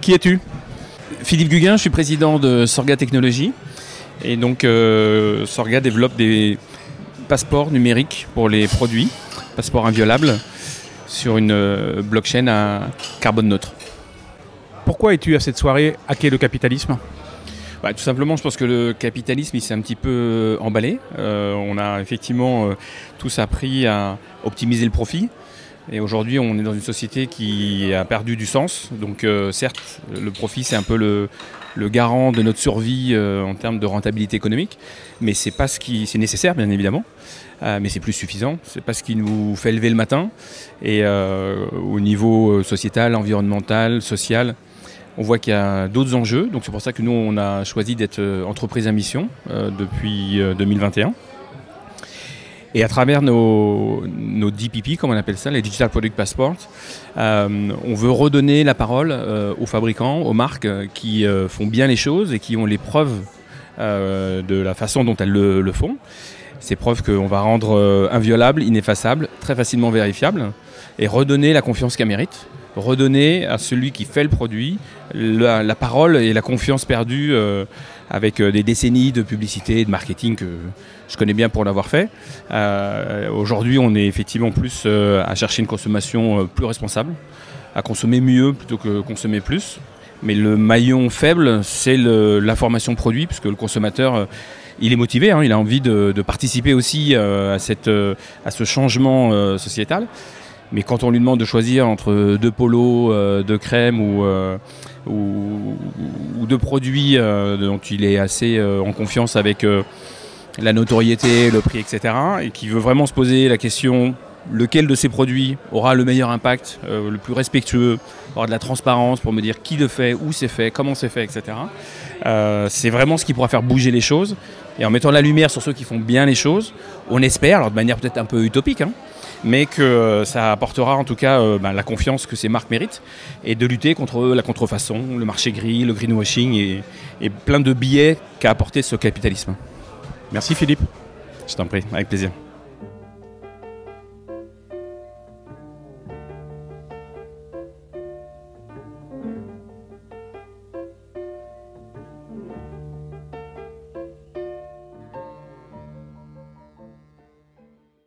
Qui es-tu? Philippe Guguin, je suis président de Sorga Technologies. Et donc, euh, Sorga développe des passeports numériques pour les produits, passeports inviolables, sur une euh, blockchain à carbone neutre. Pourquoi es-tu à cette soirée Hacker le capitalisme? Bah, tout simplement, je pense que le capitalisme, il s'est un petit peu euh, emballé. on a effectivement tous appris à optimiser le profit. Et aujourd'hui, on est dans une société qui a perdu du sens. Donc, certes, le profit, c'est un peu le, garant de notre survie euh, en termes de rentabilité économique, mais c'est pas ce qui c'est nécessaire bien évidemment, euh, mais c'est plus suffisant. C'est pas ce qui nous fait lever le matin. Et euh, au niveau sociétal, environnemental, social, on voit qu'il y a d'autres enjeux. Donc c'est pour ça que nous on a choisi d'être entreprise à mission depuis 2021. Et à travers nos, DPP, comme on appelle ça, les Digital Product Passports, euh, on veut redonner la parole euh, aux fabricants, aux marques euh, qui font bien les choses et qui ont les preuves de la façon dont elles le, font. Ces preuves qu'on va rendre inviolables, ineffaçables, très facilement vérifiables, et redonner la confiance qu'elles méritent redonner à celui qui fait le produit la, parole et la confiance perdue avec des décennies de publicité et de marketing que je connais bien pour l'avoir fait. Euh, aujourd'hui, on est effectivement plus euh, à chercher une consommation euh, plus responsable, à consommer mieux plutôt que consommer plus. Mais le maillon faible, c'est l'information produit, puisque le consommateur, il est motivé, hein, il a envie de, participer aussi à, cette, à ce changement sociétal. Mais quand on lui demande de choisir entre deux polos, deux crèmes ou, ou, ou, deux produits dont il est assez en confiance avec la notoriété, le prix, etc. Et qui veut vraiment se poser la question lequel de ces produits aura le meilleur impact, euh, le plus respectueux, aura de la transparence pour me dire qui le fait, où c'est fait, comment c'est fait, etc. Euh, c'est vraiment ce qui pourra faire bouger les choses. Et en mettant la lumière sur ceux qui font bien les choses, on espère, alors de manière peut-être un peu utopique, hein, mais que euh, ça apportera en tout cas ben, la confiance que ces marques méritent et de lutter contre la contrefaçon, le marché gris, le greenwashing et, et plein de billets qu'a apporté ce capitalisme. Merci Philippe. Je t'en prie, avec plaisir.